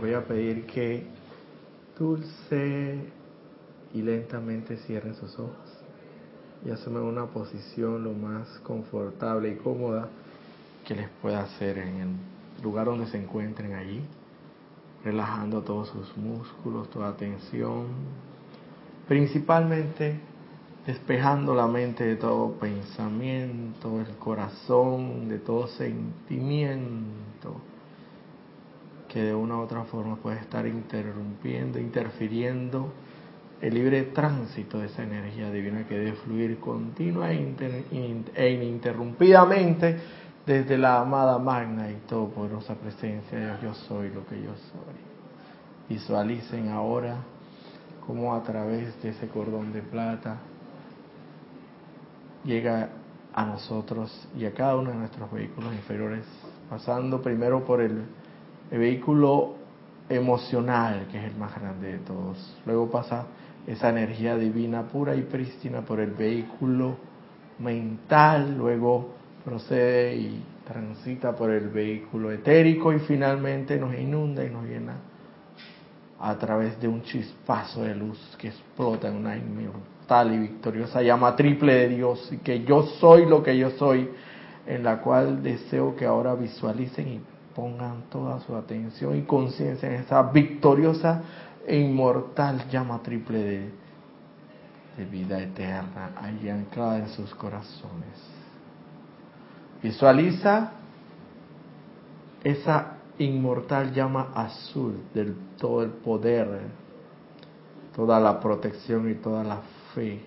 voy a pedir que dulce y lentamente cierren sus ojos y asumen una posición lo más confortable y cómoda que les pueda hacer en el lugar donde se encuentren allí, relajando todos sus músculos, toda tensión, principalmente despejando la mente de todo pensamiento, el corazón, de todo sentimiento que de una u otra forma puede estar interrumpiendo, interfiriendo el libre tránsito de esa energía divina que debe fluir continua e, e ininterrumpidamente desde la amada magna y todopoderosa presencia de Yo soy lo que yo soy. Visualicen ahora cómo a través de ese cordón de plata llega a nosotros y a cada uno de nuestros vehículos inferiores, pasando primero por el el vehículo emocional, que es el más grande de todos. Luego pasa esa energía divina pura y prístina por el vehículo mental, luego procede y transita por el vehículo etérico y finalmente nos inunda y nos llena a través de un chispazo de luz que explota en una inmortal y victoriosa llama triple de Dios y que yo soy lo que yo soy, en la cual deseo que ahora visualicen y pongan toda su atención y conciencia en esa victoriosa e inmortal llama triple de, vida eterna, ahí anclada en sus corazones. Visualiza esa inmortal llama azul del todo el poder, toda la protección y toda la fe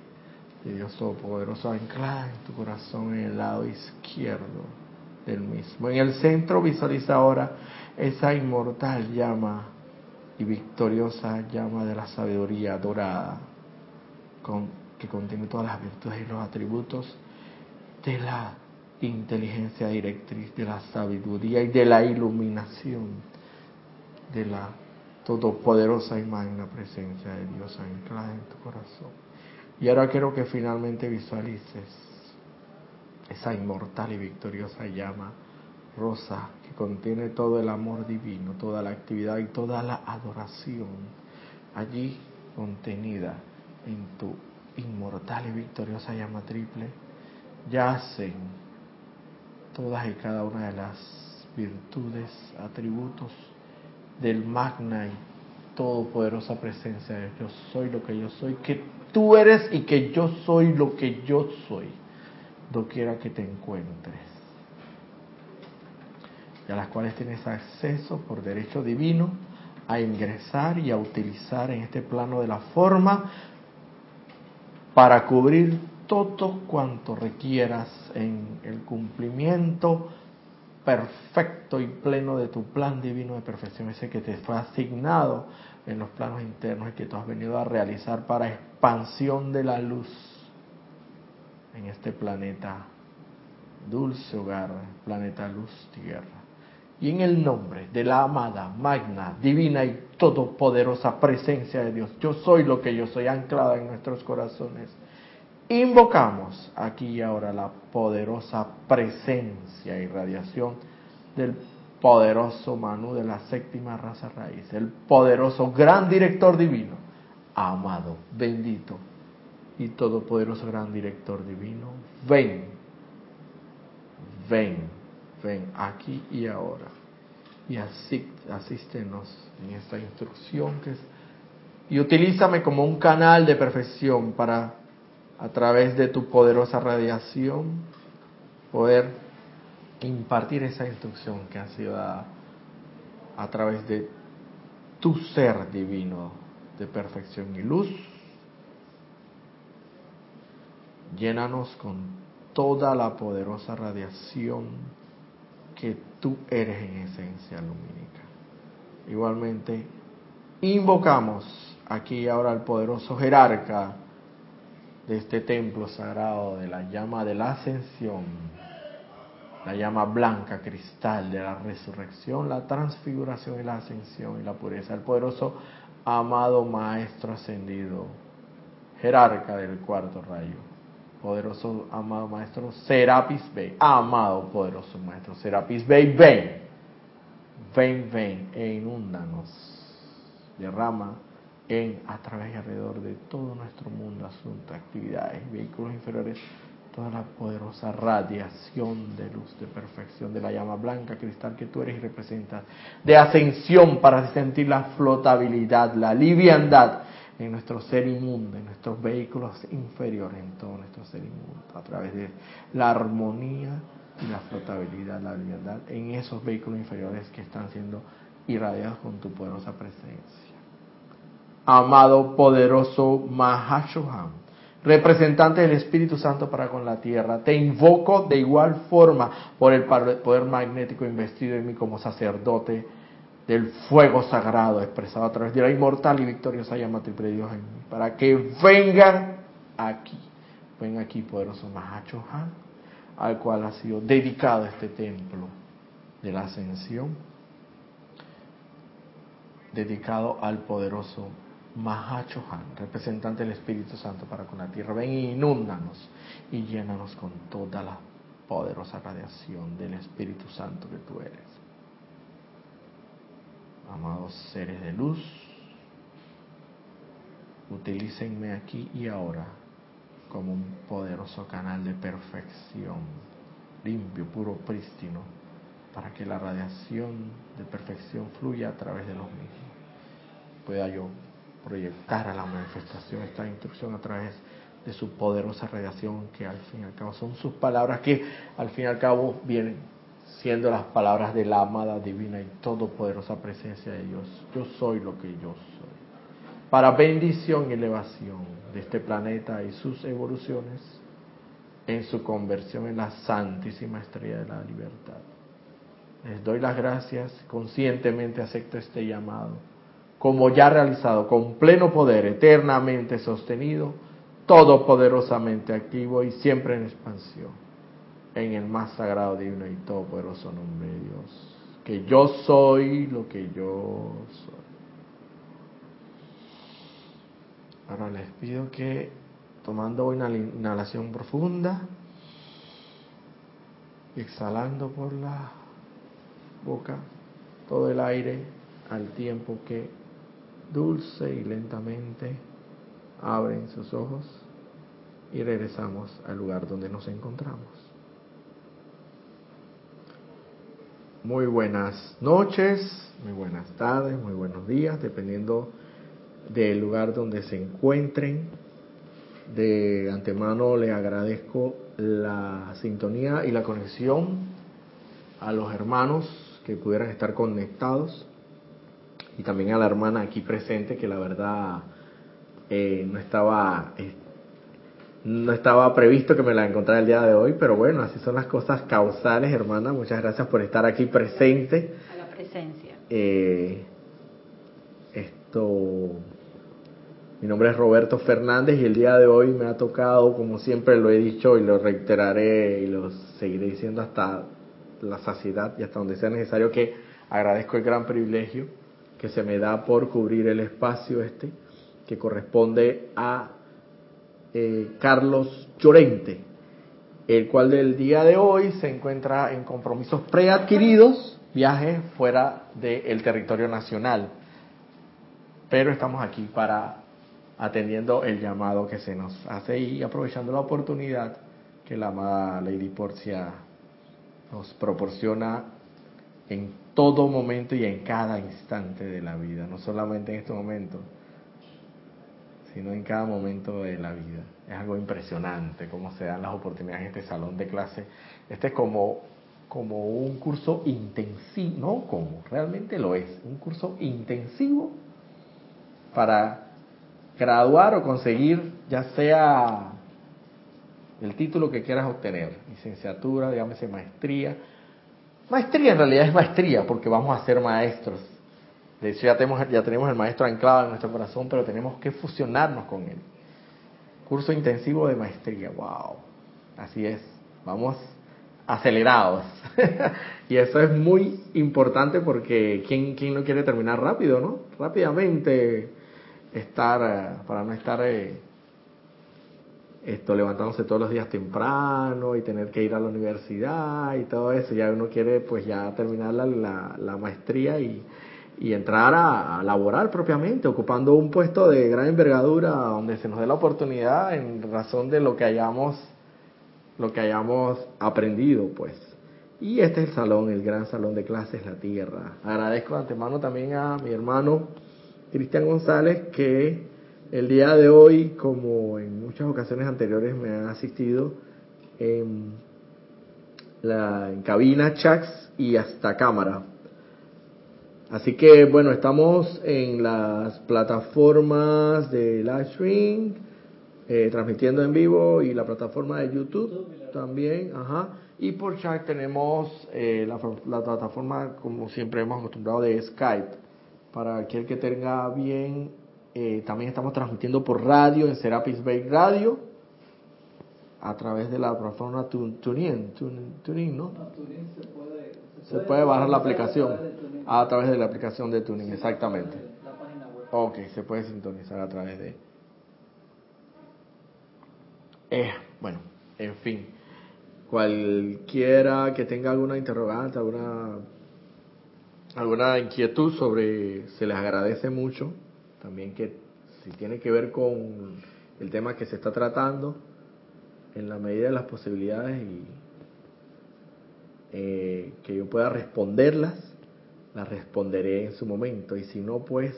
de Dios Todopoderoso anclada en tu corazón en el lado izquierdo del mismo. En el centro visualiza ahora esa inmortal llama y victoriosa llama de la sabiduría dorada, con, que contiene todas las virtudes y los atributos de la inteligencia directriz, de la sabiduría y de la iluminación de la todopoderosa y magna presencia de Dios anclada en tu corazón. Y ahora quiero que finalmente visualices esa inmortal y victoriosa llama rosa que contiene todo el amor divino, toda la actividad y toda la adoración allí contenida en tu inmortal y victoriosa llama triple, yacen todas y cada una de las virtudes, atributos del magna y todopoderosa presencia de yo soy lo que yo soy, que tú eres y que yo soy lo que yo soy doquiera que te encuentres, y a las cuales tienes acceso por derecho divino a ingresar y a utilizar en este plano de la forma para cubrir todo cuanto requieras en el cumplimiento perfecto y pleno de tu plan divino de perfección, ese que te fue asignado en los planos internos y que tú has venido a realizar para expansión de la luz en este planeta, dulce hogar, planeta luz tierra. Y en el nombre de la amada, magna, divina y todopoderosa presencia de Dios, yo soy lo que yo soy anclada en nuestros corazones. Invocamos aquí y ahora la poderosa presencia y radiación del poderoso Manu de la séptima raza raíz, el poderoso gran director divino, amado, bendito, y todopoderoso gran director divino, ven, ven, ven aquí y ahora. Y asístenos en esta instrucción que es, y utilízame como un canal de perfección para a través de tu poderosa radiación poder impartir esa instrucción que ha sido dada a través de tu ser divino de perfección y luz llénanos con toda la poderosa radiación que tú eres en esencia lumínica. Igualmente, invocamos aquí ahora al poderoso jerarca de este templo sagrado de la llama de la ascensión, la llama blanca cristal de la resurrección, la transfiguración y la ascensión y la pureza, el poderoso amado Maestro ascendido, jerarca del cuarto rayo poderoso amado maestro Serapis Bey, amado poderoso maestro Serapis Bey, ven, ven, ven e inúndanos. Derrama en, a través y alrededor de todo nuestro mundo, asuntos, actividades, vehículos inferiores, toda la poderosa radiación de luz, de perfección, de la llama blanca, cristal que tú eres y representas, de ascensión para sentir la flotabilidad, la liviandad en nuestro ser inmundo, en nuestros vehículos inferiores, en todo nuestro ser inmundo, a través de la armonía y la flotabilidad, la liviandad en esos vehículos inferiores que están siendo irradiados con tu poderosa presencia. Amado poderoso Mahashohan, representante del Espíritu Santo para con la tierra, te invoco de igual forma por el poder magnético investido en mí como sacerdote del fuego sagrado expresado a través de la inmortal y victoriosa llama triple Dios en mí, para que vengan aquí, vengan aquí poderoso Mahashohan, al cual ha sido dedicado este templo de la ascensión, dedicado al poderoso Mahachohan, representante del Espíritu Santo para con la tierra, ven y inúndanos y llénanos con toda la poderosa radiación del Espíritu Santo que tú eres. Amados seres de luz, utilícenme aquí y ahora como un poderoso canal de perfección, limpio, puro, prístino, para que la radiación de perfección fluya a través de los mismos. Pueda yo proyectar a la manifestación esta instrucción a través de su poderosa radiación, que al fin y al cabo son sus palabras, que al fin y al cabo vienen siendo las palabras de la amada divina y todopoderosa presencia de Dios. Yo soy lo que yo soy. Para bendición y elevación de este planeta y sus evoluciones en su conversión en la santísima estrella de la libertad. Les doy las gracias, conscientemente acepto este llamado como ya realizado, con pleno poder, eternamente sostenido, todopoderosamente activo y siempre en expansión, en el más sagrado, divino y todopoderoso nombre de Dios. Que yo soy lo que yo soy. Ahora les pido que, tomando una inhalación profunda, exhalando por la boca todo el aire al tiempo que dulce y lentamente abren sus ojos y regresamos al lugar donde nos encontramos. Muy buenas noches, muy buenas tardes, muy buenos días, dependiendo del lugar donde se encuentren. De antemano le agradezco la sintonía y la conexión a los hermanos que pudieran estar conectados y también a la hermana aquí presente que la verdad eh, no estaba eh, no estaba previsto que me la encontrara el día de hoy, pero bueno, así son las cosas causales, hermana. Muchas gracias por estar aquí presente. A la presencia. Eh, esto, mi nombre es Roberto Fernández y el día de hoy me ha tocado, como siempre lo he dicho y lo reiteraré y lo seguiré diciendo hasta la saciedad y hasta donde sea necesario, que agradezco el gran privilegio que se me da por cubrir el espacio este, que corresponde a eh, Carlos Llorente, el cual del día de hoy se encuentra en compromisos preadquiridos, viaje fuera del territorio nacional. Pero estamos aquí para atendiendo el llamado que se nos hace y aprovechando la oportunidad que la amada Lady Porcia nos proporciona en todo momento y en cada instante de la vida, no solamente en este momento, sino en cada momento de la vida. Es algo impresionante cómo se dan las oportunidades en este salón de clase. Este es como, como un curso intensivo, no como, realmente lo es, un curso intensivo para graduar o conseguir ya sea el título que quieras obtener, licenciatura, llámese maestría, Maestría en realidad es maestría porque vamos a ser maestros. Ya tenemos, ya tenemos el maestro anclado en nuestro corazón, pero tenemos que fusionarnos con él. Curso intensivo de maestría, wow. Así es, vamos acelerados. y eso es muy importante porque ¿quién, ¿quién, no quiere terminar rápido, no? Rápidamente estar, eh, para no estar eh, esto levantándose todos los días temprano y tener que ir a la universidad y todo eso. Ya uno quiere pues ya terminar la, la, maestría y, y entrar a, laborar propiamente, ocupando un puesto de gran envergadura donde se nos dé la oportunidad en razón de lo que hayamos, lo que hayamos aprendido pues. Y este es el salón, el gran salón de clases La Tierra. Agradezco de antemano también a mi hermano Cristian González que el día de hoy, como en muchas ocasiones anteriores, me ha asistido en la cabina, chats y hasta cámara. Así que bueno, estamos en las plataformas de live stream, eh, transmitiendo en vivo y la plataforma de YouTube también, ajá. Y por chat tenemos eh, la, la, plataforma, como siempre hemos acostumbrado, de Skype. Para aquel que tenga bien eh, también estamos transmitiendo por radio en Serapis Bay Radio a través de la plataforma TuneIn, TuneIn, ¿no? se puede, bajar la aplicación a través de la aplicación de TuneIn, exactamente. Ok, se puede sintonizar a través de... Eh, bueno, en fin, cualquiera que tenga alguna interrogante, alguna alguna inquietud sobre, se les agradece mucho. También que si tiene que ver con el tema que se está tratando, en la medida de las posibilidades y eh, que yo pueda responderlas, las responderé en su momento. Y si no, pues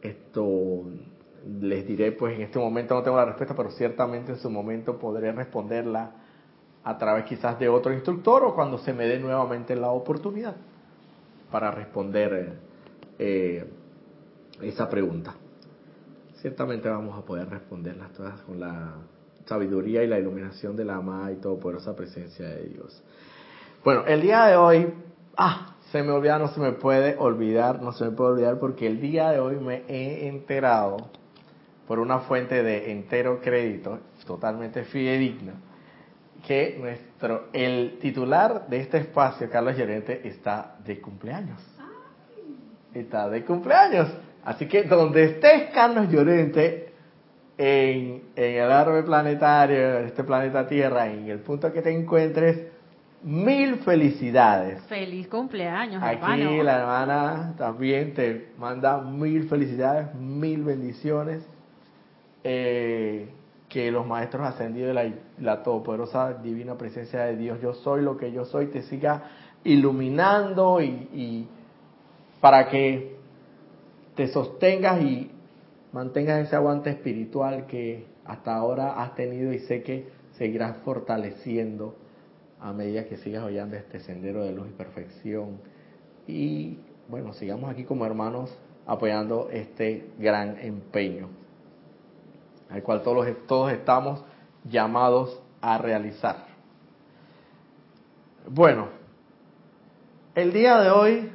esto les diré, pues en este momento no tengo la respuesta, pero ciertamente en su momento podré responderla a través quizás de otro instructor o cuando se me dé nuevamente la oportunidad para responder eh, esa pregunta. Ciertamente vamos a poder responderlas todas con la sabiduría y la iluminación de la amada y todopoderosa presencia de Dios. Bueno, el día de hoy, ah, se me olvida, no se me puede olvidar, no se me puede olvidar porque el día de hoy me he enterado por una fuente de entero crédito, totalmente fidedigna, que nuestro, el titular de este espacio, Carlos Llorente, está de cumpleaños. Está de cumpleaños. Así que donde estés, Carlos Llorente, en, el árbol planetario, en este planeta Tierra, en el punto que te encuentres, mil felicidades. Feliz cumpleaños, Aquí la hermana también te manda mil felicidades, mil bendiciones. Eh, que los maestros ascendidos de la, la todopoderosa divina presencia de Dios, yo soy lo que yo soy, te siga iluminando y, y para que te sostengas y mantengas ese aguante espiritual que hasta ahora has tenido y sé que seguirás fortaleciendo a medida que sigas hollando este sendero de luz y perfección. Y bueno, sigamos aquí como hermanos apoyando este gran empeño, al cual todos, todos estamos llamados a realizar. Bueno, el día de hoy,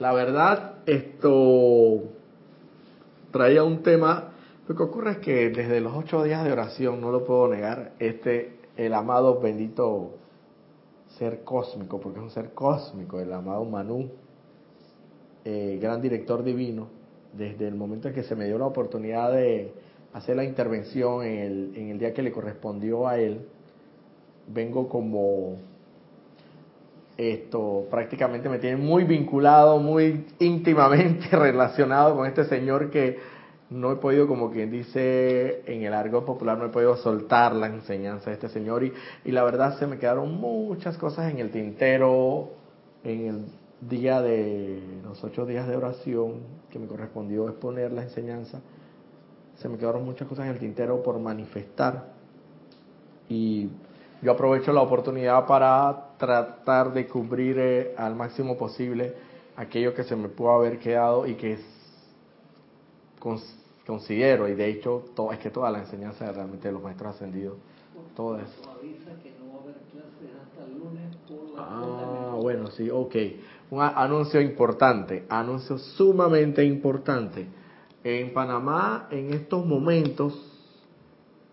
la verdad, esto traía un tema. Lo que ocurre es que desde los ocho días de oración, no lo puedo negar, este, el amado bendito ser cósmico, porque es un ser cósmico, el amado Manú, eh, gran director divino, desde el momento en que se me dio la oportunidad de hacer la intervención en el, en el día que le correspondió a él, vengo como esto prácticamente me tiene muy vinculado, muy íntimamente relacionado con este señor que no he podido, como quien dice en el argot popular, no he podido soltar la enseñanza de este señor y, y la verdad se me quedaron muchas cosas en el tintero en el día de los ocho días de oración que me correspondió exponer la enseñanza. Se me quedaron muchas cosas en el tintero por manifestar y yo aprovecho la oportunidad para tratar de cubrir eh, al máximo posible aquello que se me pudo haber quedado y que considero, y de hecho todo, es que toda la enseñanza realmente de los maestros ascendidos, todo eso. Ah, bueno, sí, ok. Un anuncio importante, anuncio sumamente importante. En Panamá, en estos momentos,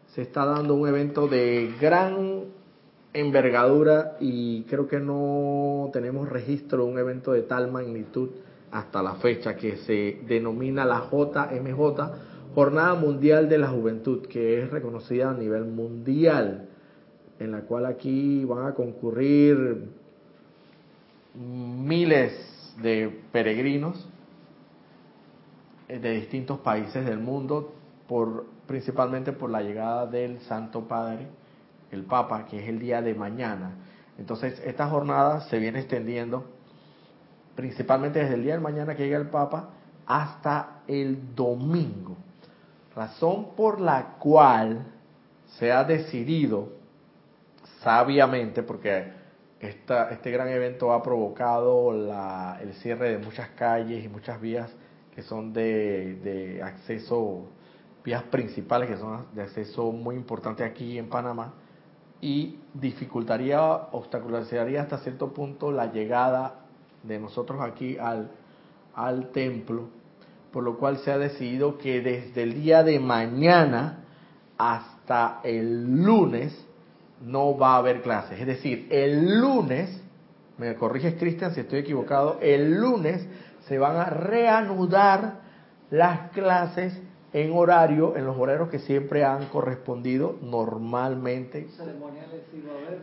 se está dando un evento de gran envergadura y creo que no tenemos registro de un evento de tal magnitud hasta la fecha que se denomina la JMJ Jornada Mundial de la Juventud, que es reconocida a nivel mundial, en la cual aquí van a concurrir miles de peregrinos eh, de distintos países del mundo, por, principalmente por la llegada del Santo Padre, el Papa, que es el día de mañana. Entonces, esta jornada se viene extendiendo principalmente desde el día de mañana que llega el Papa hasta el domingo. Razón por la cual se ha decidido sabiamente, porque esta, este gran evento ha provocado el cierre de muchas calles y muchas vías que son de, de acceso, vías principales que son de acceso muy importante aquí en Panamá, y dificultaría, obstaculizaría hasta cierto punto la llegada de nosotros aquí al, al templo, por lo cual se ha decidido que desde el día de mañana hasta el lunes no va a haber clases. Es decir, el lunes, me corriges Cristian si estoy equivocado, el lunes se van a reanudar las clases en horario, en los horarios que siempre han correspondido normalmente.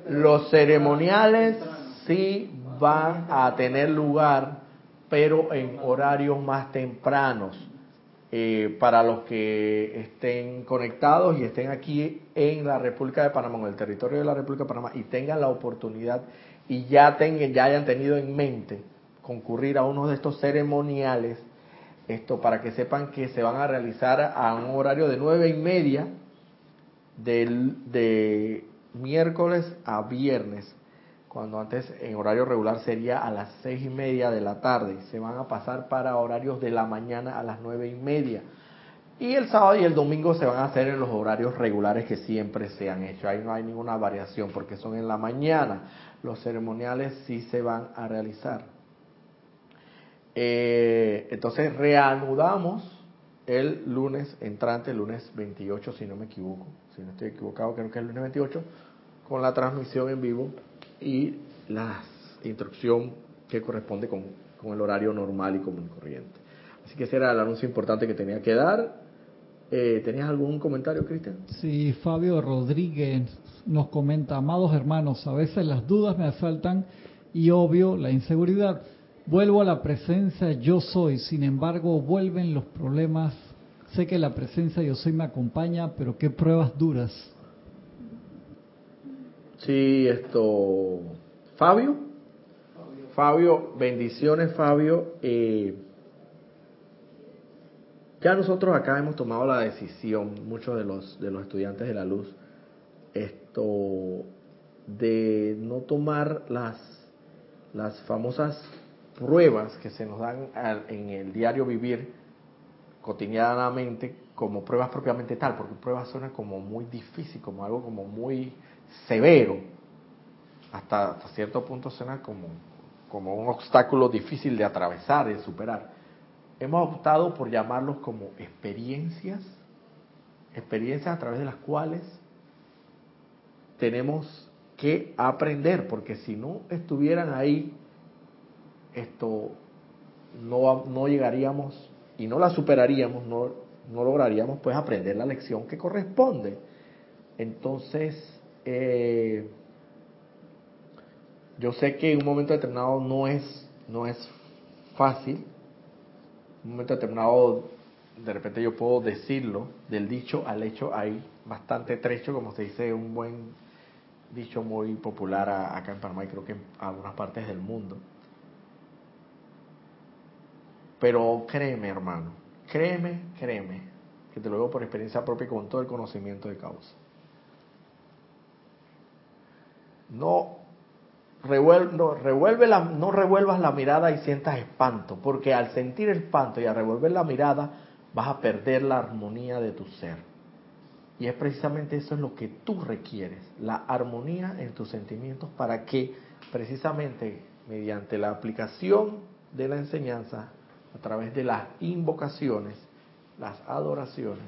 Los ceremoniales sí van a tener lugar, pero en horarios más tempranos. Eh, para los que estén conectados y estén aquí en la República de Panamá, en el territorio de la República de Panamá, y tengan la oportunidad y ya, tengan, ya hayan tenido en mente concurrir a uno de estos ceremoniales, esto para que sepan que se van a realizar a un horario de nueve y media de miércoles a viernes cuando antes en horario regular sería a las seis y media de la tarde. Se van a pasar para horarios de la mañana a las nueve y media. Y el sábado y el domingo se van a hacer en los horarios regulares que siempre se han hecho. Ahí no hay ninguna variación porque son en la mañana. Los ceremoniales sí se van a realizar. Eh, entonces reanudamos el lunes entrante, el lunes 28, si no me equivoco. Si no estoy equivocado, creo que es el lunes 28, con la transmisión en vivo y la instrucción que corresponde con, el horario normal y común y corriente. Así que ese era el anuncio importante que tenía que dar. Eh, ¿Tenías algún comentario, Cristian? Sí, Fabio Rodríguez nos comenta, amados hermanos, a veces las dudas me asaltan y obvio la inseguridad. Vuelvo a la presencia yo soy, sin embargo vuelven los problemas. Sé que la presencia yo soy me acompaña, pero qué pruebas duras. Sí, esto. Fabio. Fabio, bendiciones, Fabio. Eh, ya nosotros acá hemos tomado la decisión, muchos de los, de los estudiantes de la luz, esto de no tomar las, las famosas pruebas que se nos dan en el diario vivir cotidianamente como pruebas propiamente tal, porque pruebas suena como muy difícil, como algo como muy severo, hasta, cierto punto suena como, como un obstáculo difícil de atravesar, de superar. Hemos optado por llamarlos como experiencias, experiencias a través de las cuales tenemos que aprender, porque si no estuvieran ahí, esto no, no llegaríamos y no la superaríamos, no, no lograríamos pues aprender la lección que corresponde. Entonces, eh, yo sé que en un momento determinado no es, no es fácil, en un momento determinado de repente yo puedo decirlo, del dicho al hecho hay bastante trecho, como se dice, un buen dicho muy popular acá en Panamá y creo que en algunas partes del mundo. Pero créeme, hermano, créeme, créeme, que te lo digo por experiencia propia y con todo el conocimiento de causa. No, revuelve, la, no revuelvas la mirada y sientas espanto, porque al sentir espanto y al revolver la mirada vas a perder la armonía de tu ser. Y es precisamente eso es lo que tú requieres, la armonía en tus sentimientos para que precisamente mediante la aplicación de la enseñanza, a través de las invocaciones, las adoraciones,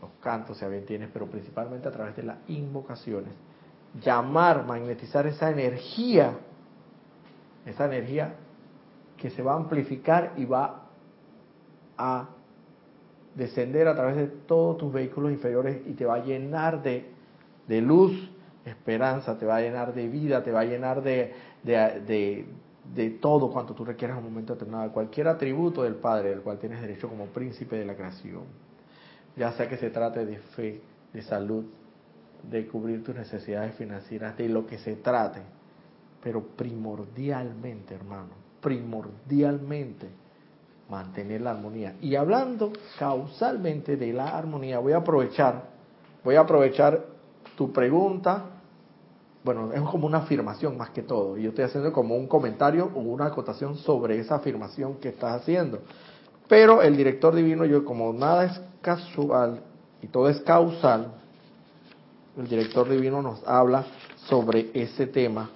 los cantos, si bien tienes, pero principalmente a través de las invocaciones, llamar, magnetizar esa energía, esa energía que se va a amplificar y va a descender a través de todos tus vehículos inferiores y te va a llenar de, de luz, esperanza, te va a llenar de vida, te va a llenar de, de, de, todo cuanto tú requieras en un momento determinado, cualquier atributo del Padre del cual tienes derecho como príncipe de la creación, ya sea que se trate de fe, de salud, de cubrir tus necesidades financieras, de lo que se trate, pero primordialmente, hermano, primordialmente mantener la armonía. Y hablando causalmente de la armonía, voy a aprovechar, voy a aprovechar tu pregunta, bueno, es como una afirmación más que todo, y yo estoy haciendo como un comentario o una acotación sobre esa afirmación que estás haciendo. Pero el director divino, yo como nada es casual y todo es causal, el director divino nos habla sobre ese tema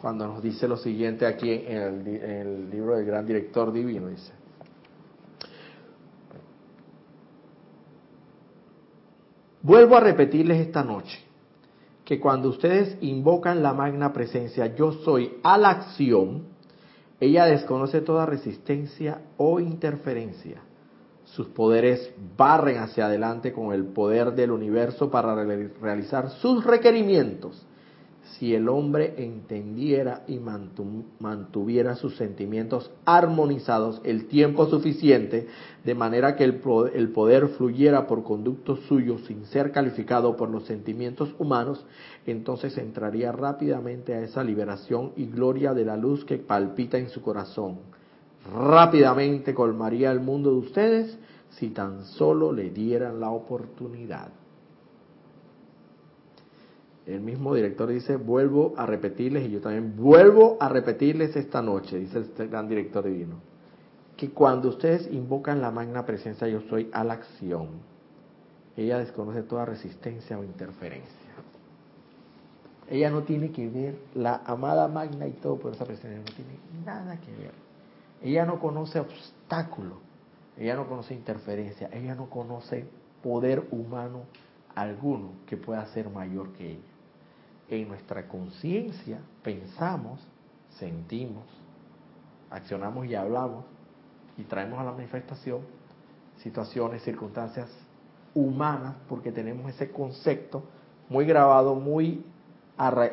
cuando nos dice lo siguiente aquí en el, libro del gran director divino, dice. Vuelvo a repetirles esta noche que cuando ustedes invocan la magna presencia yo soy a la acción, ella desconoce toda resistencia o interferencia sus poderes barren hacia adelante con el poder del universo para realizar sus requerimientos. Si el hombre entendiera y mantuviera sus sentimientos armonizados el tiempo suficiente, de manera que el poder fluyera por conducto suyo sin ser calificado por los sentimientos humanos, entonces entraría rápidamente a esa liberación y gloria de la luz que palpita en su corazón rápidamente colmaría el mundo de ustedes si tan solo le dieran la oportunidad. El mismo director dice, vuelvo a repetirles, y yo también vuelvo a repetirles esta noche, dice el gran director divino, que cuando ustedes invocan la magna presencia yo soy a la acción, ella desconoce toda resistencia o interferencia. Ella no tiene que ver, la amada magna y todo por esa presencia no tiene nada que ver. Ella no conoce obstáculo ella no conoce interferencia, ella no conoce poder humano alguno que pueda ser mayor que ella. En nuestra conciencia pensamos, sentimos, accionamos y hablamos y traemos a la manifestación situaciones, circunstancias humanas, porque tenemos ese concepto muy grabado, muy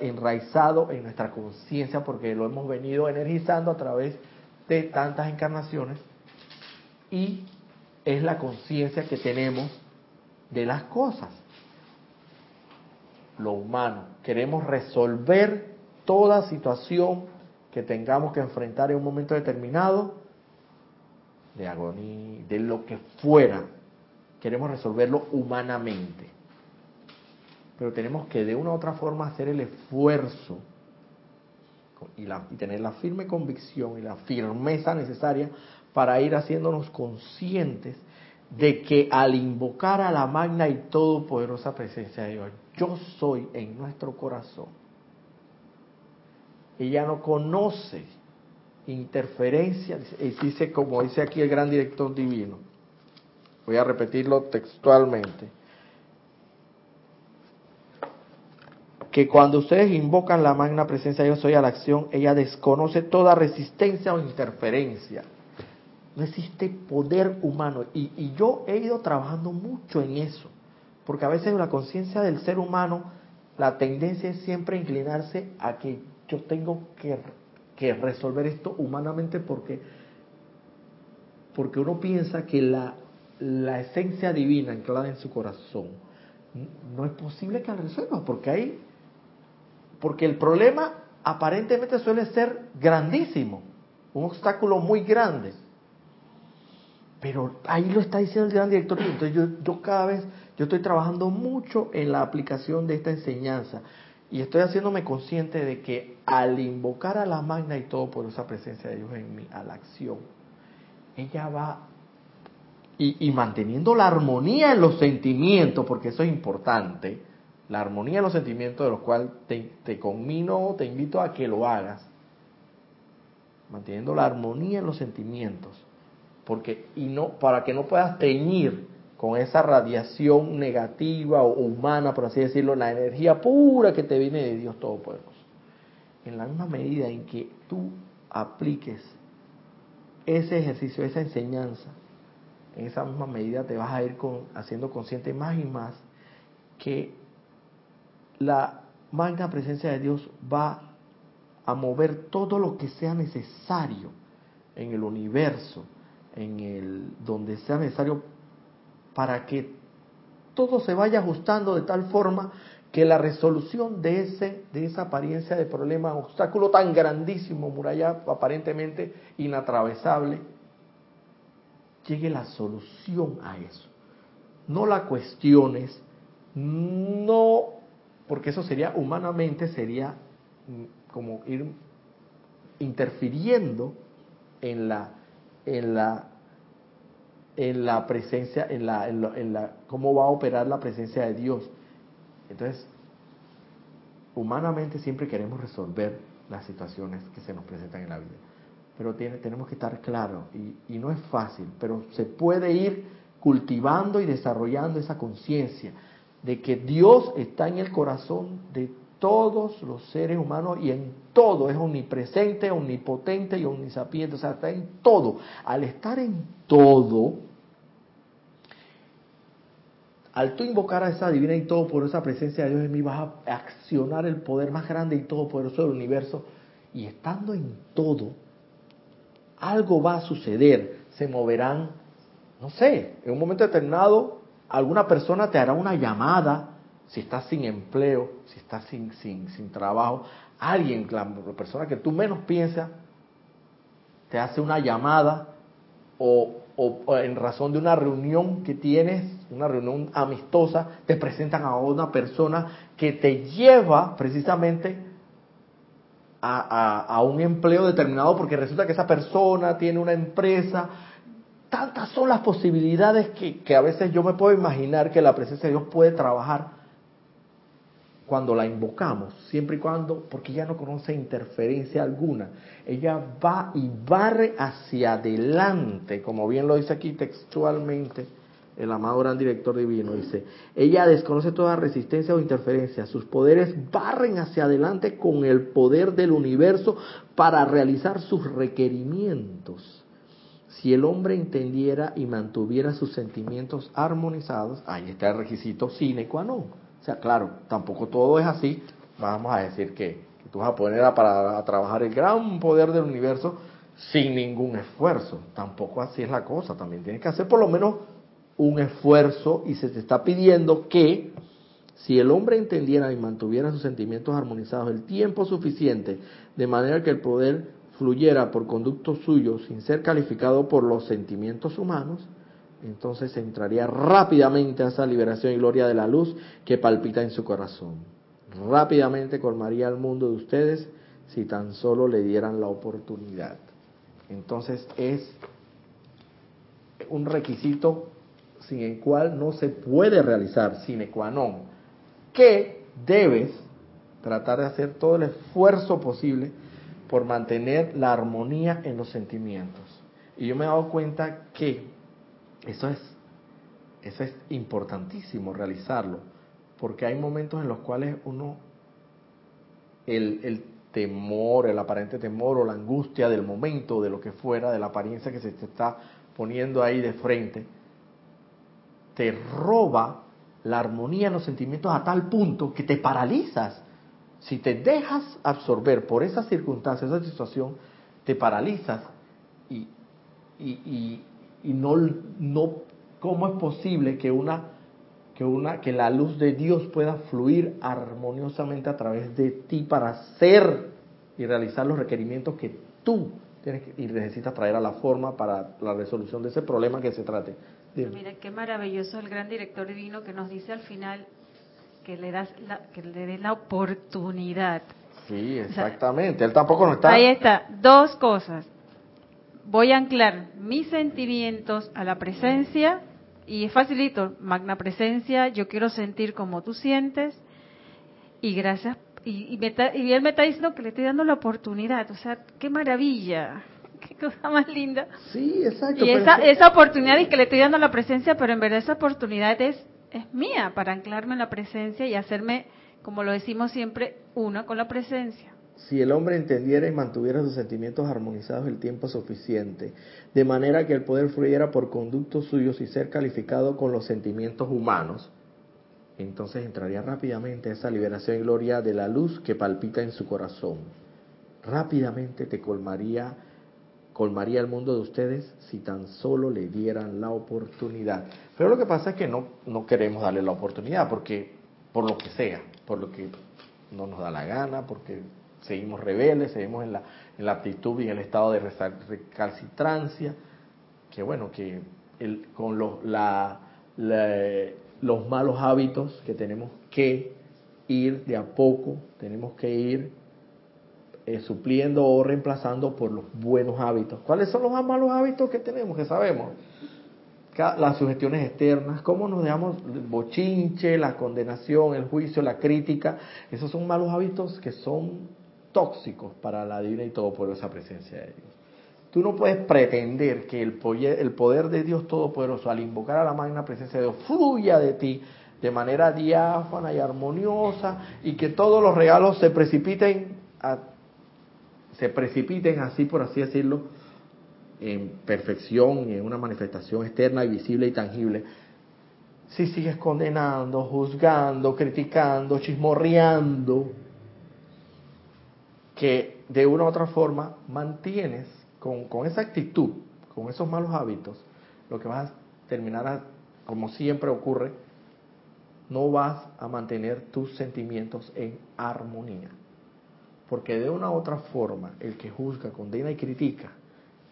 enraizado en nuestra conciencia, porque lo hemos venido energizando a través de tantas encarnaciones y es la conciencia que tenemos de las cosas. Lo humano. Queremos resolver toda situación que tengamos que enfrentar en un momento determinado, de agonía, de lo que fuera. Queremos resolverlo humanamente. Pero tenemos que de una u otra forma hacer el esfuerzo y, y tener la firme convicción y la firmeza necesaria para ir haciéndonos conscientes de que al invocar a la magna y todopoderosa presencia de Dios, yo soy en nuestro corazón. Ella no conoce interferencia, y dice como dice aquí el gran director divino. Voy a repetirlo textualmente. Que cuando ustedes invocan la magna presencia Dios, soy a la acción, ella desconoce toda resistencia o interferencia no existe poder humano. Y, yo he ido trabajando mucho en eso, porque a veces la conciencia del ser humano, la tendencia es siempre inclinarse a que yo tengo que, que resolver esto humanamente porque, porque uno piensa que la, la esencia divina anclada en su corazón no es posible que la resuelva, porque hay, porque el problema aparentemente suele ser grandísimo, un obstáculo muy grande. Pero ahí lo está diciendo el gran director. Entonces yo, yo cada vez, yo estoy trabajando mucho en la aplicación de esta enseñanza y estoy haciéndome consciente de que al invocar a la magna y todo por esa presencia de Dios en mí, a la acción, ella va y, manteniendo la armonía en los sentimientos, porque eso es importante, la armonía en los sentimientos de los cuales te, te conmino, te invito a que lo hagas, manteniendo la armonía en los sentimientos, porque y no para que no puedas teñir con esa radiación negativa o humana, por así decirlo, la energía pura que te viene de Dios Todopoderoso. En la misma medida en que tú apliques ese ejercicio, esa enseñanza en esa misma medida te vas a ir con, haciendo consciente más y más que la magna presencia de Dios va a mover todo lo que sea necesario en el universo, en el donde sea necesario para que todo se vaya ajustando de tal forma que la resolución de ese de esa apariencia de problema, obstáculo tan grandísimo, muralla aparentemente inatravesable, llegue la solución a eso. No la cuestiones, no, porque eso sería humanamente, sería mm, como ir interfiriendo en la, en la, en la presencia, en la, en la, cómo va a operar la presencia de Dios. Entonces, humanamente siempre queremos resolver las situaciones que se nos presentan en la vida pero tiene, tenemos que estar claros y, y no es fácil, pero se puede ir cultivando y desarrollando esa conciencia de que Dios está en el corazón de todos los seres humanos y en todo, es omnipresente, omnipotente y omnisapiente, o sea, está en todo. Al estar en todo, al tú invocar a esa divina y todo por esa presencia de Dios en mí, vas a accionar el poder más grande y todopoderoso del universo. Y estando en todo, algo va a suceder, se moverán, no sé, en un momento determinado alguna persona te hará una llamada, si estás sin empleo, si estás sin, sin, sin trabajo, alguien, la persona que tú menos piensas, te hace una llamada o, o, en razón de una reunión que tienes, una reunión amistosa, te presentan a una persona que te lleva precisamente a, un empleo determinado porque resulta que esa persona tiene una empresa. Tantas son las posibilidades que, que a veces yo me puedo imaginar que la presencia de Dios puede trabajar cuando la invocamos, siempre y cuando, porque ella no conoce interferencia alguna, ella va y barre hacia adelante, como bien lo dice aquí textualmente el amado gran director divino, dice, ella desconoce toda resistencia o interferencia, sus poderes barren hacia adelante con el poder del universo para realizar sus requerimientos. Si el hombre entendiera y mantuviera sus sentimientos armonizados, ahí está el requisito sine qua non. O sea, claro, tampoco todo es así. Vamos a decir que, tú vas a poner a, para a trabajar el gran poder del universo sin ningún esfuerzo. Tampoco así es la cosa. También tienes que hacer por lo menos un esfuerzo y se te está pidiendo que si el hombre entendiera y mantuviera sus sentimientos armonizados el tiempo suficiente, de manera que el poder fluyera por conducto suyo sin ser calificado por los sentimientos humanos, entonces entraría rápidamente a esa liberación y gloria de la luz que palpita en su corazón. Rápidamente colmaría el mundo de ustedes si tan solo le dieran la oportunidad. Entonces es un requisito sin el cual no se puede realizar sine qua non, que debes tratar de hacer todo el esfuerzo posible por mantener la armonía en los sentimientos. Y yo me he dado cuenta que eso es, eso es importantísimo realizarlo, porque hay momentos en los cuales uno, el, el temor, el aparente temor o la angustia del momento, de lo que fuera, de la apariencia que se te está poniendo ahí de frente, te roba la armonía en los sentimientos a tal punto que te paralizas. Si te dejas absorber por esas circunstancias, esa situación, te paralizas y, y, y, no, no, ¿cómo es posible que una, que una, que la luz de Dios pueda fluir armoniosamente a través de ti para hacer y realizar los requerimientos que tú tienes y necesitas traer a la forma para la resolución de ese problema que se trate? Mira, qué maravilloso el gran director divino que nos dice al final que le das la, que le des la oportunidad. Sí, exactamente. Él tampoco nos está. Ahí está. Dos cosas. Voy a anclar mis sentimientos a la presencia y es facilito. Magna presencia, yo quiero sentir como tú sientes y gracias. Y, y, y él me está diciendo que le estoy dando la oportunidad. O sea, qué maravilla qué cosa más linda. Sí, exacto. Y esa, esa oportunidad y que le estoy dando la presencia, pero en verdad esa oportunidad es, es mía para anclarme en la presencia y hacerme, como lo decimos siempre, una con la presencia. si el hombre entendiera y mantuviera sus sentimientos armonizados el tiempo suficiente, de manera que el poder fluyera por conductos suyos y ser calificado con los sentimientos humanos, entonces entraría rápidamente esa liberación y gloria de la luz que palpita en su corazón. Rápidamente te colmaría, colmaría el mundo de ustedes si tan solo le dieran la oportunidad. Pero lo que pasa es que no, no queremos darle la oportunidad, porque por lo que sea, por lo que no nos da la gana, porque seguimos rebeldes, seguimos en la, en la actitud y en el estado de recalcitrancia, que bueno, que el, con los, la, los malos hábitos que tenemos que ir de a poco, tenemos que ir eh, supliendo o reemplazando por los buenos hábitos. ¿Cuáles son los malos hábitos que tenemos, que sabemos? Las sugestiones externas, cómo nos dejamos el bochinche, la condenación, el juicio, la crítica. Esos son malos hábitos que son tóxicos para la divina y todopoderosa presencia de Dios. Tú no puedes pretender que el poder de Dios Todopoderoso, al invocar a la magna presencia de Dios, fluya de ti de manera diáfana y armoniosa y que todos los regalos se precipiten, se precipiten así por así decirlo, en perfección y en una manifestación externa y visible y tangible. Si sigues condenando, juzgando, criticando, chismorreando, que de una u otra forma mantienes con, con esa actitud, con esos malos hábitos, lo que vas a terminar, como siempre ocurre, no vas a mantener tus sentimientos en armonía. Porque de una u otra forma, el que juzga, condena y critica,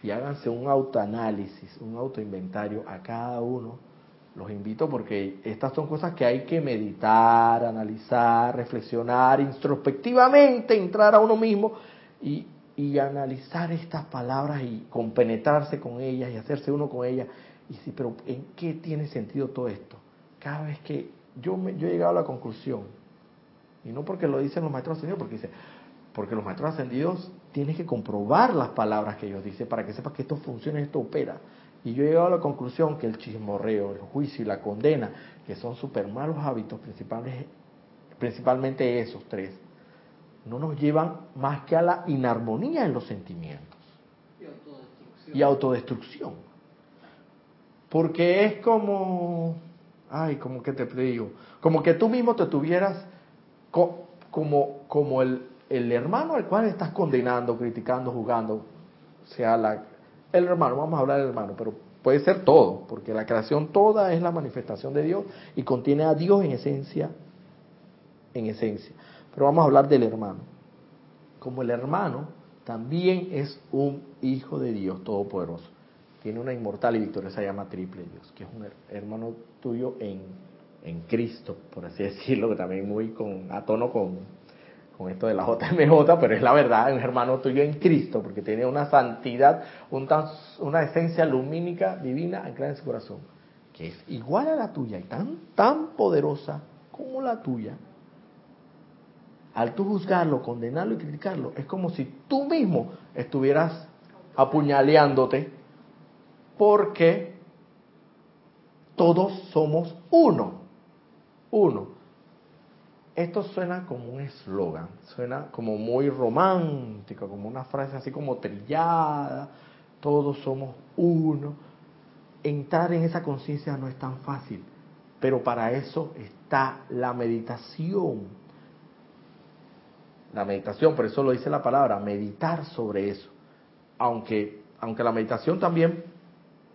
y háganse un autoanálisis, un autoinventario a cada uno los invito porque estas son cosas que hay que meditar, analizar, reflexionar, introspectivamente, entrar a uno mismo y, y analizar estas palabras y compenetrarse con ellas y hacerse uno con ellas. Y sí, pero ¿en qué tiene sentido todo esto? Cada vez que yo, me, yo he llegado a la conclusión, y no porque lo dicen los maestros ascendidos, porque dice, porque los maestros ascendidos tienes que comprobar las palabras que ellos dicen para que sepas que esto funciona, esto opera. Y yo he llegado a la conclusión que el chismorreo, el juicio y la condena, que son súper malos hábitos, principalmente, principalmente esos tres, no nos llevan más que a la inarmonía en los sentimientos. Y autodestrucción. Y autodestrucción. Porque es como, ay, como que te digo, como que tú mismo te tuvieras como, como el, el hermano al cual estás condenando, criticando, jugando, sea la, el hermano, vamos a hablar del hermano, pero puede ser todo, porque la creación toda es la manifestación de Dios y contiene a Dios en esencia, en esencia. Pero vamos a hablar del hermano. Como el hermano también es un hijo de Dios todopoderoso. Tiene una inmortal y victoriosa llama triple Dios, que es un hermano tuyo en, en Cristo, por así decirlo, que también muy con, a tono con, con esto de la JMJ, pero es la verdad, un hermano tuyo en Cristo, porque tiene una santidad, una esencia lumínica divina anclada en su corazón, que es igual a la tuya y tan, tan poderosa como la tuya. Al tú juzgarlo, condenarlo y criticarlo, es como si tú mismo estuvieras apuñaleándote, porque todos somos uno, uno. Esto suena como un eslogan, suena como muy romántico, como una frase así como trillada, todos somos uno. Entrar en esa conciencia no es tan fácil, pero para eso está la meditación. La meditación, por eso lo dice la palabra, meditar sobre eso. Aunque, aunque la meditación también,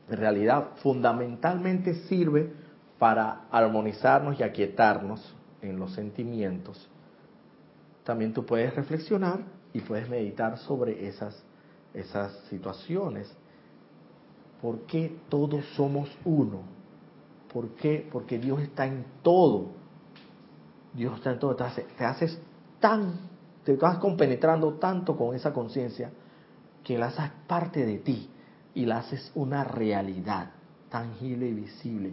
en realidad, fundamentalmente sirve para armonizarnos y aquietarnos en los sentimientos, también tú puedes reflexionar y puedes meditar sobre esas, esas situaciones. ¿Por qué todos somos uno? ¿Por qué? Porque Dios está en todo. Dios está en todo. Te, te haces tan, te vas compenetrando tanto con esa conciencia que la haces parte de ti y la haces una realidad tangible y visible.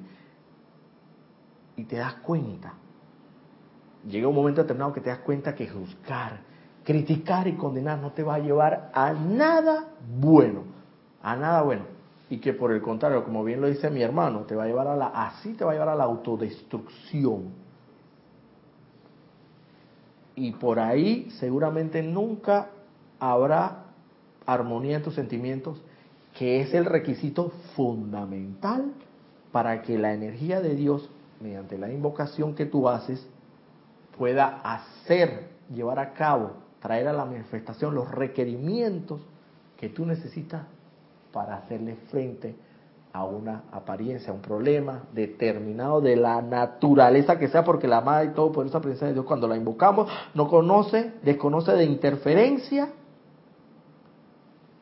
Y te das cuenta llega un momento determinado que te das cuenta que juzgar, criticar y condenar no te va a llevar a nada bueno, a nada bueno. Y que por el contrario, como bien lo dice mi hermano, te va a llevar a la, así te va a llevar a la autodestrucción. y por ahí seguramente nunca habrá armonía en tus sentimientos, que es el requisito fundamental para que la energía de Dios, mediante la invocación que tú haces, pueda hacer, llevar a cabo, traer a la manifestación los requerimientos que tú necesitas para hacerle frente a una apariencia, a un problema determinado de la naturaleza que sea, porque la amada y todo por esa presencia de Dios, cuando la invocamos, no conoce, desconoce de interferencia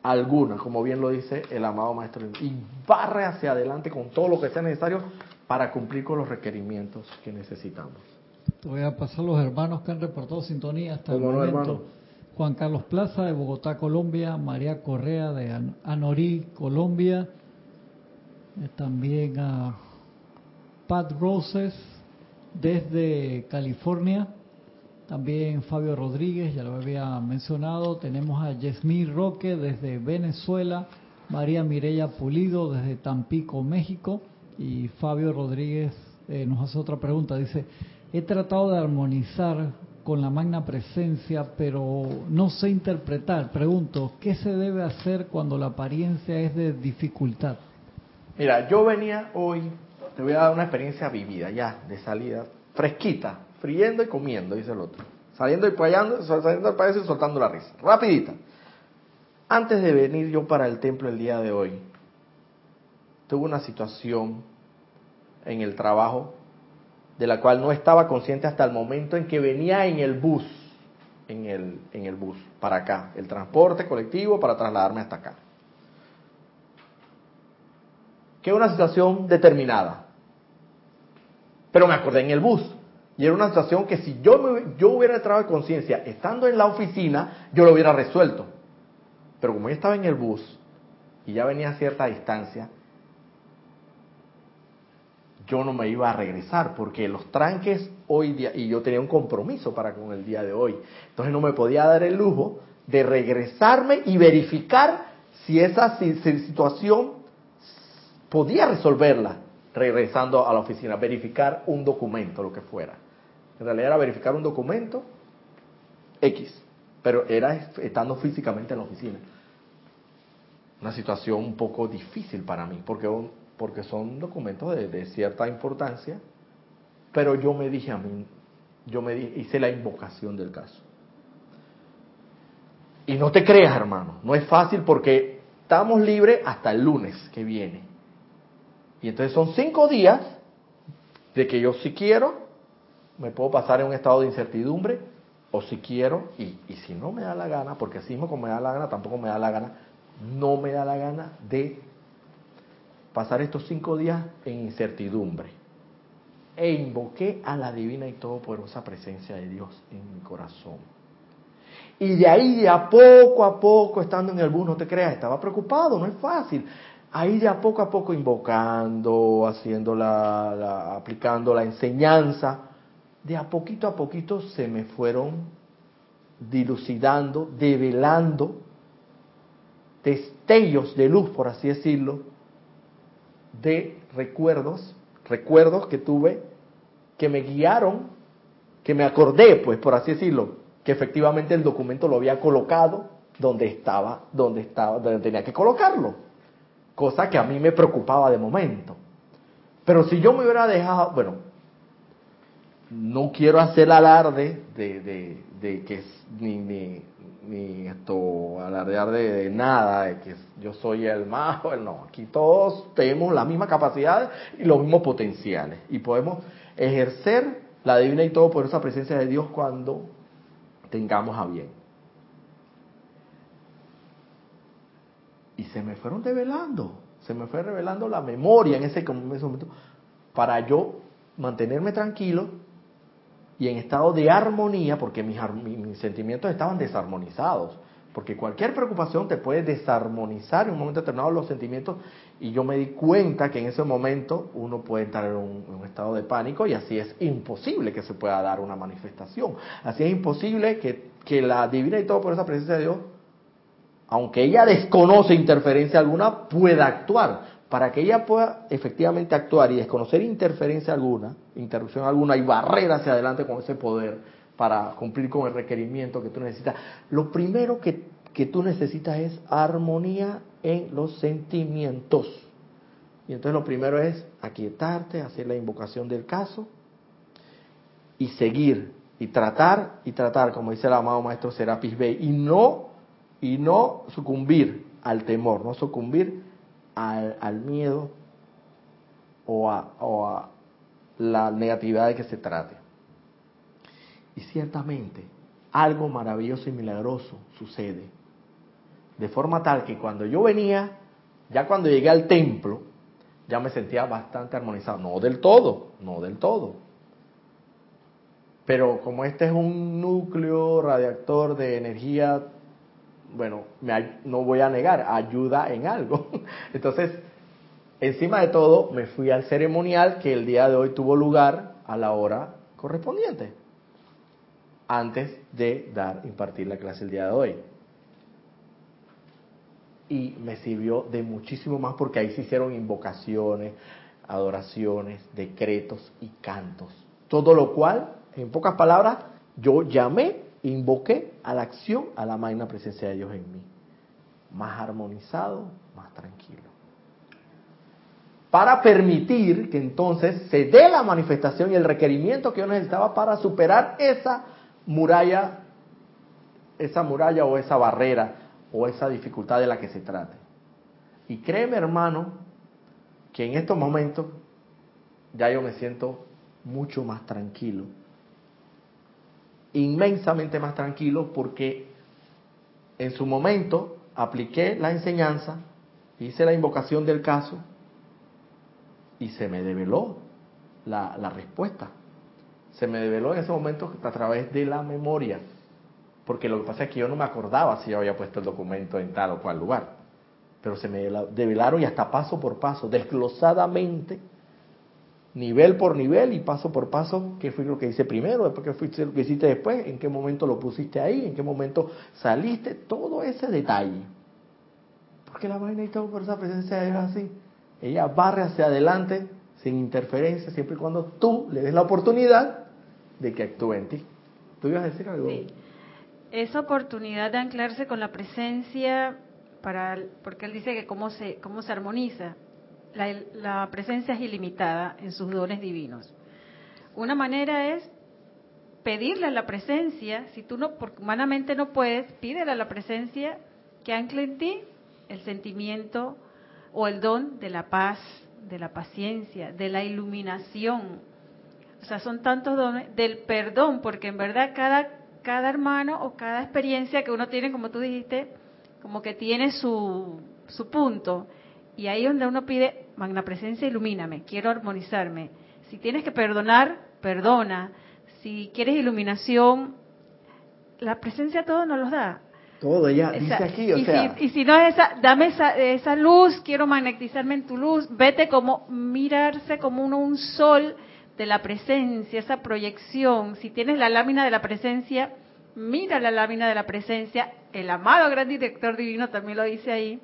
alguna, como bien lo dice el amado Maestro, y barre hacia adelante con todo lo que sea necesario para cumplir con los requerimientos que necesitamos. Te voy a pasar los hermanos que han reportado sintonía hasta el momento. Juan Carlos Plaza de Bogotá, Colombia, María Correa de Anorí, Colombia, eh, también a Pat Roses desde California, también Fabio Rodríguez, ya lo había mencionado, tenemos a Yasmín Roque desde Venezuela, María Mireya Pulido desde Tampico, México, y Fabio Rodríguez eh, nos hace otra pregunta, dice, he tratado de armonizar con la magna presencia, pero no sé interpretar. Pregunto, ¿qué se debe hacer cuando la apariencia es de dificultad? Mira, yo venía hoy, te voy a dar una experiencia vivida ya, de salida, fresquita, friendo y comiendo, dice el otro. Saliendo y payando, saliendo del país y soltando la risa. Rapidita. Antes de venir yo para el templo el día de hoy, tuve una situación en el trabajo de la cual no estaba consciente hasta el momento en que venía en el bus, en el, en el bus, para acá, el transporte colectivo para trasladarme hasta acá que una situación determinada. Pero me acordé en el bus. Y era una situación que si yo, me, yo hubiera entrado conciencia estando en la oficina, yo lo hubiera resuelto. Pero como yo estaba en el bus y ya venía a cierta distancia, yo no me iba a regresar porque los tranques hoy día, y yo tenía un compromiso para con el día de hoy, entonces no me podía dar el lujo de regresarme y verificar si esa situación podía resolverla regresando a la oficina, verificar un documento, lo que fuera. En realidad era verificar un documento X, pero era estando físicamente en la oficina. Una situación un poco difícil para mí, porque, porque son documentos de, cierta importancia, pero yo me dije a mí, yo me hice la invocación del caso. Y no te creas, hermano, no es fácil porque estamos libres hasta el lunes que viene. Y entonces son cinco días de que yo si quiero, me puedo pasar en un estado de incertidumbre, o si quiero, y, si no me da la gana, porque así como me da la gana, tampoco me da la gana, no me da la gana de pasar estos cinco días en incertidumbre. E invoqué a la divina y todopoderosa presencia de Dios en mi corazón. Y de ahí, de a poco a poco, estando en el bus, no te creas, estaba preocupado, no es fácil ahí ya poco a poco invocando, haciendo la, aplicando la enseñanza, de a poquito a poquito se me fueron dilucidando, develando destellos de luz, por así decirlo, de recuerdos, recuerdos que tuve que me guiaron, que me acordé, pues, por así decirlo, que efectivamente el documento lo había colocado donde estaba, donde estaba, donde tenía que colocarlo cosa que a mí me preocupaba de momento. Pero si yo me hubiera dejado, bueno, no quiero hacer alarde de, de, de que ni, ni, ni, esto, alardear de, nada, de que yo soy el más, no, aquí todos tenemos la misma capacidad y los mismos potenciales y podemos ejercer la divina y todo por esa presencia de Dios cuando tengamos a bien. y se me fueron revelando, se me fue revelando la memoria en ese, momento para yo mantenerme tranquilo y en estado de armonía, porque mis, mis, sentimientos estaban desarmonizados, porque cualquier preocupación te puede desarmonizar en un momento determinado los sentimientos, y yo me di cuenta que en ese momento uno puede entrar en un, en un estado de pánico y así es imposible que se pueda dar una manifestación, así es imposible que, que la divina y todo por esa presencia de Dios aunque ella desconoce interferencia alguna, pueda actuar. Para que ella pueda efectivamente actuar y desconocer interferencia alguna, interrupción alguna y barrer hacia adelante con ese poder para cumplir con el requerimiento que tú necesitas. Lo primero que, que tú necesitas es armonía en los sentimientos. Y entonces lo primero es aquietarte, hacer la invocación del caso y seguir y tratar y tratar, como dice el amado maestro Serapis Bey, y no y no sucumbir al temor, no sucumbir al, al miedo o a, o a la negatividad de que se trate. Y ciertamente algo maravilloso y milagroso sucede. De forma tal que cuando yo venía, ya cuando llegué al templo, ya me sentía bastante armonizado. No del todo, no del todo. Pero como este es un núcleo radiactor de energía, bueno, me, no voy a negar, ayuda en algo. Entonces, encima de todo, me fui al ceremonial que el día de hoy tuvo lugar a la hora correspondiente, antes de dar, impartir la clase el día de hoy. Y me sirvió de muchísimo más porque ahí se hicieron invocaciones, adoraciones, decretos y cantos. Todo lo cual, en pocas palabras, yo llamé, invoqué a la acción, a la magna presencia de Dios en mí. Más armonizado, más tranquilo para permitir que entonces se dé la manifestación y el requerimiento que yo necesitaba para superar esa muralla, esa muralla o esa barrera o esa dificultad de la que se trate. Y créeme hermano, que en estos momentos ya yo me siento mucho más tranquilo, inmensamente más tranquilo porque en su momento apliqué la enseñanza, hice la invocación del caso, y se me develó la, la respuesta. Se me develó en ese momento a través de la memoria, porque lo que pasa es que yo no me acordaba si yo había puesto el documento en tal o cual lugar, pero se me develaron y hasta paso por paso, desglosadamente, nivel por nivel y paso por paso, qué fue lo que hice primero, después qué fue lo que hiciste después, en qué momento lo pusiste ahí, en qué momento saliste, todo ese detalle. Porque la vaina y todo por esa presencia es así. Ella barre hacia adelante sin interferencia, siempre y cuando tú le des la oportunidad de que actúe en ti. ¿Tú ibas a decir algo? Sí. Esa oportunidad de anclarse con la presencia, para, porque él dice que cómo se, cómo se armoniza. La, la presencia es ilimitada en sus dones divinos. Una manera es pedirle a la presencia, si tú no, porque humanamente no puedes, pídele a la presencia que ancle en ti el sentimiento o el don de la paz, de la paciencia, de la iluminación. O sea, son tantos dones del perdón, porque en verdad cada, cada hermano o cada experiencia que uno tiene, como tú dijiste, como que tiene su, su punto. Y ahí donde uno pide, magna presencia, ilumíname, quiero armonizarme. Si tienes que perdonar, perdona. Si quieres iluminación, la presencia todo nos los da. Todo, ella dice aquí, o y sea. Si, y si no es esa, dame esa, esa luz, quiero magnetizarme en tu luz, vete como, mirarse como uno, un sol de la presencia, esa proyección. Si tienes la lámina de la presencia, mira la lámina de la presencia. El amado gran director divino también lo dice ahí,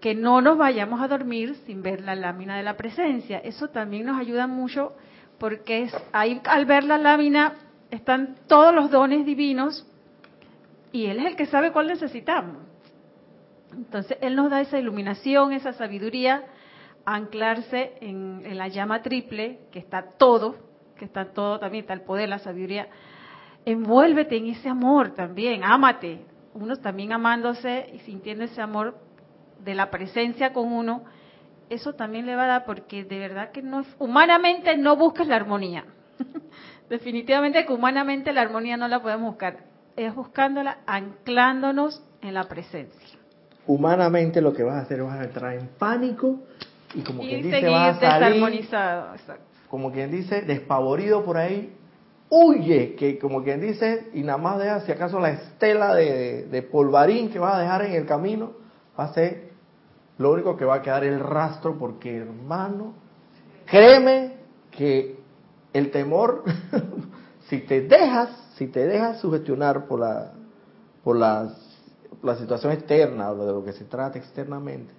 que no nos vayamos a dormir sin ver la lámina de la presencia. Eso también nos ayuda mucho porque es, ahí al ver la lámina están todos los dones divinos y Él es el que sabe cuál necesitamos. Entonces, Él nos da esa iluminación, esa sabiduría, anclarse en, la llama triple, que está todo, que está todo también, está el poder, la sabiduría. Envuélvete en ese amor también, ámate. Uno también amándose y sintiendo ese amor de la presencia con uno, eso también le va a dar porque de verdad que no humanamente no buscas la armonía. Definitivamente que humanamente la armonía no la podemos buscar es buscándola, anclándonos en la presencia. Humanamente lo que vas a hacer es vas a entrar en pánico y como quien dice vas a salir, como quien dice despavorido por ahí, huye, que como quien dice, y nada más deja si acaso la estela de, de polvarín que vas a dejar en el camino, va a ser lo único que va a quedar el rastro, porque hermano, créeme que el temor, si te dejas si te dejas sugestionar por la, por la situación externa o de lo que se trata externamente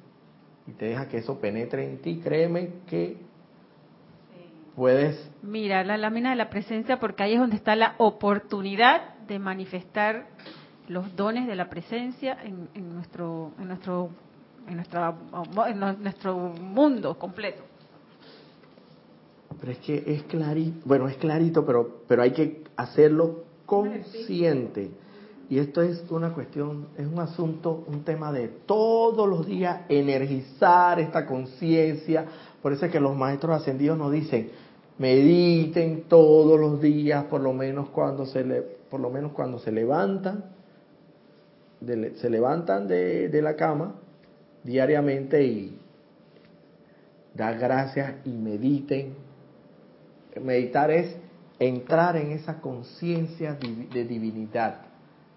y te dejas que eso penetre en ti, créeme que puedes mirar la lámina de la presencia porque ahí es donde está la oportunidad de manifestar los dones de la presencia en, en nuestro en nuestro en, nuestra, en nuestro mundo completo. Pero es que es clarito, bueno, es clarito, pero, pero hay que hacerlo consciente. Y esto es una cuestión, es un asunto, un tema de todos los días energizar esta conciencia. Por eso es que los maestros ascendidos nos dicen, mediten todos los días, por lo menos cuando se le, por lo menos cuando se levantan, se levantan de, de la cama diariamente y dar gracias y mediten. Meditar es entrar en esa conciencia de divinidad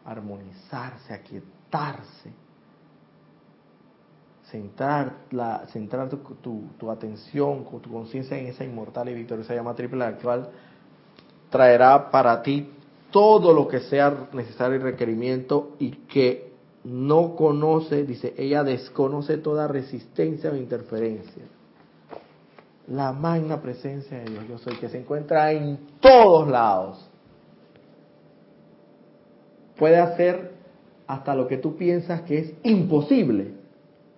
armonizarse, aquietarse, centrar, la, centrar tu, tu, tu atención, tu conciencia en esa inmortal y victoriosa llama triple, la cual traerá para ti todo lo que sea necesario y requerimiento y que no conoce, dice, ella desconoce toda resistencia o interferencia. La magna presencia de Dios, yo soy, que se encuentra en todos lados puede hacer hasta lo que tú piensas que es imposible,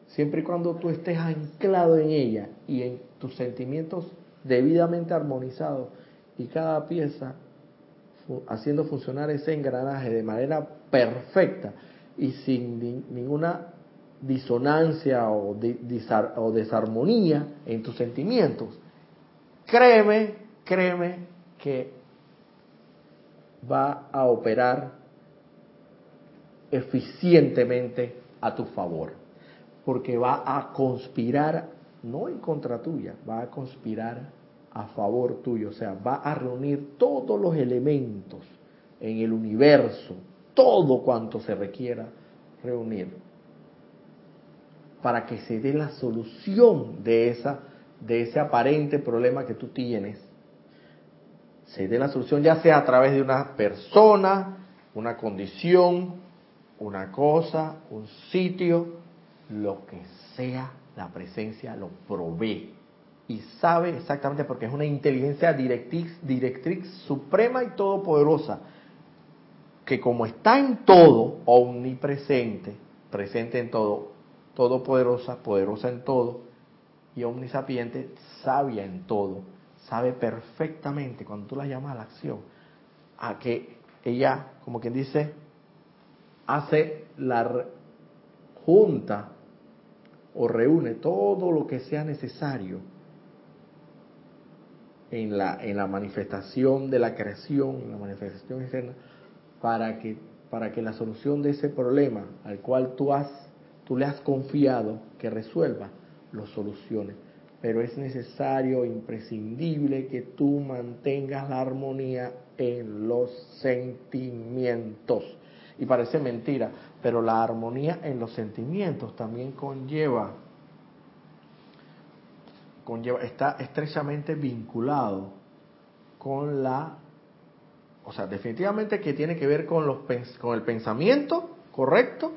siempre y cuando tú estés anclado en ella y en tus sentimientos debidamente armonizados y cada pieza haciendo funcionar ese engranaje de manera perfecta y sin ninguna disonancia o, o desarmonía en tus sentimientos, créeme, créeme que va a operar eficientemente a tu favor, porque va a conspirar, no en contra tuya, va a conspirar a favor tuyo, o sea, va a reunir todos los elementos en el universo, todo cuanto se requiera reunir, para que se dé la solución de, esa, de ese aparente problema que tú tienes. Se dé la solución ya sea a través de una persona, una condición, una cosa, un sitio, lo que sea, la presencia lo provee. Y sabe exactamente porque es una inteligencia directriz, directriz suprema y todopoderosa, que como está en todo, omnipresente, presente en todo, todopoderosa, poderosa en todo, y omnisapiente, sabia en todo, sabe perfectamente cuando tú la llamas a la acción, a que ella, como quien dice, hace la junta o reúne todo lo que sea necesario en la, en la manifestación de la creación, en la manifestación externa, para que, para que la solución de ese problema al cual tú, has, tú le has confiado que resuelva, lo solucione. Pero es necesario, imprescindible, que tú mantengas la armonía en los sentimientos y parece mentira, pero la armonía en los sentimientos también conlleva, conlleva está estrechamente vinculado con la, o sea, definitivamente que tiene que ver con, los, con el pensamiento correcto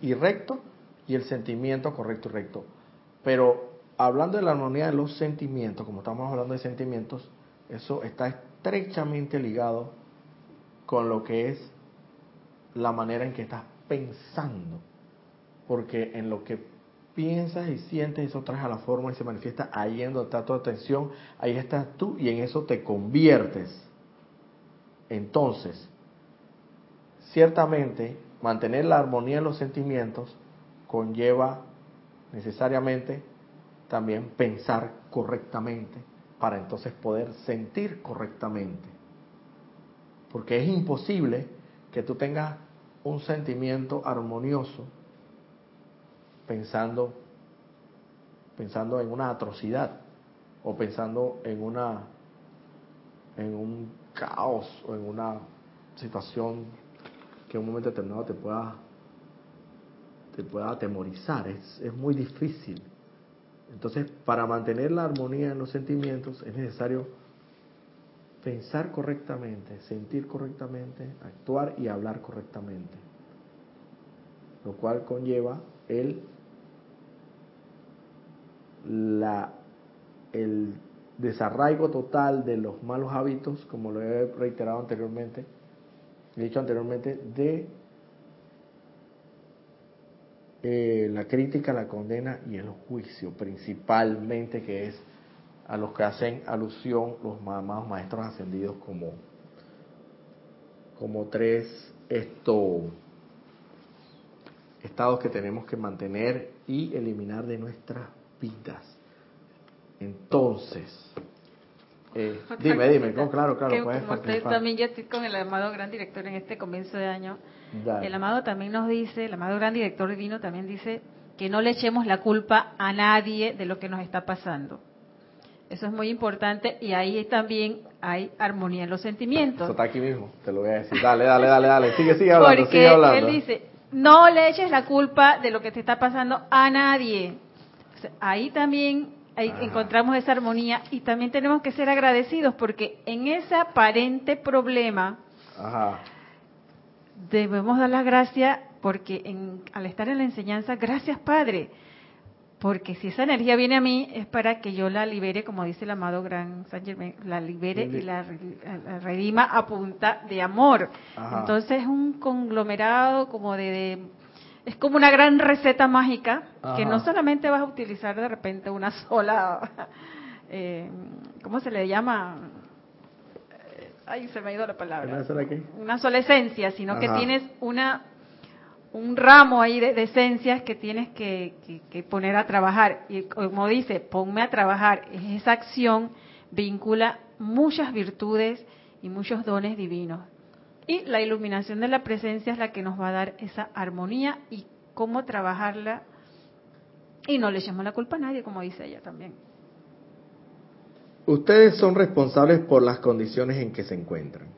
y recto y el sentimiento correcto y recto. Pero hablando de la armonía de los sentimientos, como estamos hablando de sentimientos, eso está estrechamente ligado con lo que es la manera en que estás pensando. Porque en lo que piensas y sientes, eso trae a la forma y se manifiesta ahí en donde está tu atención, ahí estás tú y en eso te conviertes. Entonces, ciertamente, mantener la armonía en los sentimientos conlleva necesariamente también pensar correctamente para entonces poder sentir correctamente. Porque es imposible que tú tengas un sentimiento armonioso pensando pensando en una atrocidad o pensando en una en un caos o en una situación que en un momento determinado te pueda te pueda atemorizar es, es muy difícil entonces para mantener la armonía en los sentimientos es necesario pensar correctamente, sentir correctamente, actuar y hablar correctamente. Lo cual conlleva el, la, el desarraigo total de los malos hábitos, como lo he reiterado anteriormente, dicho anteriormente, de eh, la crítica, la condena y el juicio, principalmente que es a los que hacen alusión los llamados maestros ascendidos como, como tres esto, estados que tenemos que mantener y eliminar de nuestras vidas. Entonces, eh, dime, dime, claro, claro, puedes como también yo estoy con el amado gran director en este comienzo de año. El amado también nos dice, el amado gran director divino también dice que no le echemos la culpa a nadie de lo que nos está pasando. Eso es muy importante y ahí también hay armonía en los sentimientos. Eso está aquí mismo, te lo voy a decir. Dale, dale, dale, dale. Sigue, sigue hablando, Porque sigue hablando. él dice, no le eches la culpa de lo que te está pasando a nadie. ahí también ahí encontramos esa armonía y también tenemos que ser agradecidos porque en ese aparente problema debemos dar las gracias porque en, al estar en la enseñanza, gracias Padre, porque si esa energía viene a mí es para que yo la libere, como dice el amado Gran San Germain, la libere y la, redima a punta de amor. Entonces es un conglomerado como de, es como una gran receta mágica que no solamente vas a utilizar de repente una sola, eh, ¿cómo se le llama? Eh, ay, se me ha ido la palabra. ¿Una sola qué? Una sola esencia, sino que tienes una un ramo ahí de, esencias que tienes que, poner a trabajar. Y como dice, ponme a trabajar. Esa acción vincula muchas virtudes y muchos dones divinos. Y la iluminación de la presencia es la que nos va a dar esa armonía y cómo trabajarla. Y no le echamos la culpa a nadie, como dice ella también. Ustedes son responsables por las condiciones en que se encuentran.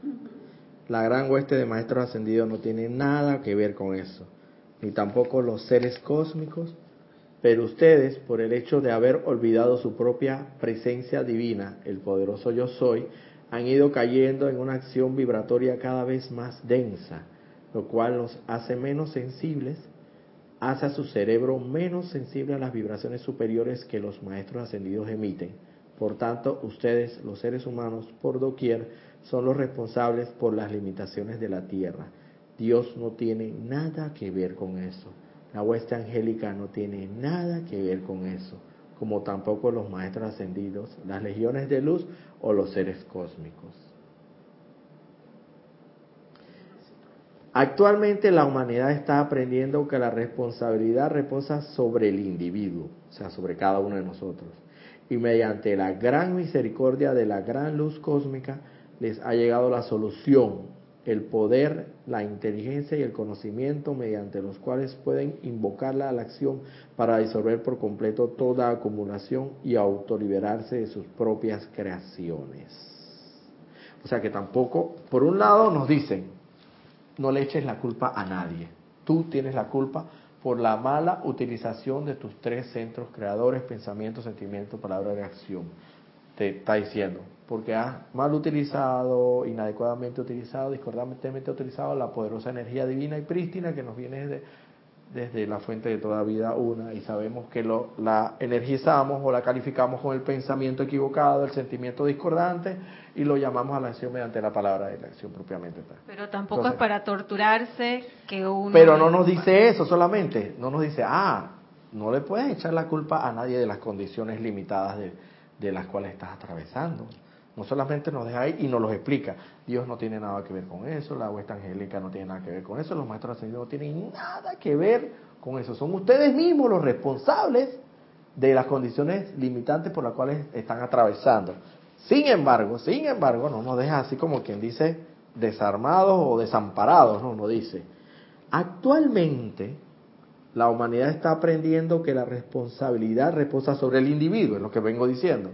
La gran hueste de maestros ascendidos no tiene nada que ver con eso, ni tampoco los seres cósmicos, pero ustedes, por el hecho de haber olvidado su propia presencia divina, el poderoso yo soy, han ido cayendo en una acción vibratoria cada vez más densa, lo cual los hace menos sensibles, hace a su cerebro menos sensible a las vibraciones superiores que los maestros ascendidos emiten. Por tanto, ustedes, los seres humanos, por doquier, son los responsables por las limitaciones de la tierra. Dios no tiene nada que ver con eso. La hueste angélica no tiene nada que ver con eso, como tampoco los maestros ascendidos, las legiones de luz o los seres cósmicos. Actualmente la humanidad está aprendiendo que la responsabilidad reposa sobre el individuo, o sea, sobre cada uno de nosotros. Y mediante la gran misericordia de la gran luz cósmica, les ha llegado la solución, el poder, la inteligencia y el conocimiento mediante los cuales pueden invocarla a la acción para disolver por completo toda acumulación y autoliberarse de sus propias creaciones. O sea que tampoco, por un lado nos dicen, no le eches la culpa a nadie, tú tienes la culpa por la mala utilización de tus tres centros creadores, pensamiento, sentimiento, palabra de acción. Te está diciendo, porque has mal utilizado, inadecuadamente utilizado, discordantemente utilizado la poderosa energía divina y prístina que nos viene desde, desde la fuente de toda vida una y sabemos que lo, la energizamos o la calificamos con el pensamiento equivocado, el sentimiento discordante y lo llamamos a la acción mediante la palabra de la acción propiamente tal. Pero tampoco es para torturarse que uno... Pero no nos dice eso solamente, no nos dice, ah, no le puedes echar la culpa a nadie de las condiciones limitadas de, de las cuales estás atravesando. No solamente nos deja ahí y nos los explica. Dios no tiene nada que ver con eso, la huesta angélica no tiene nada que ver con eso, los maestros ascendidos no tienen nada que ver con eso. Son ustedes mismos los responsables de las condiciones limitantes por las cuales están atravesando. Sin embargo, sin embargo, no nos deja así como quien dice desarmados o desamparados, no nos dice. Actualmente, la humanidad está aprendiendo que la responsabilidad reposa sobre el individuo, es lo que vengo diciendo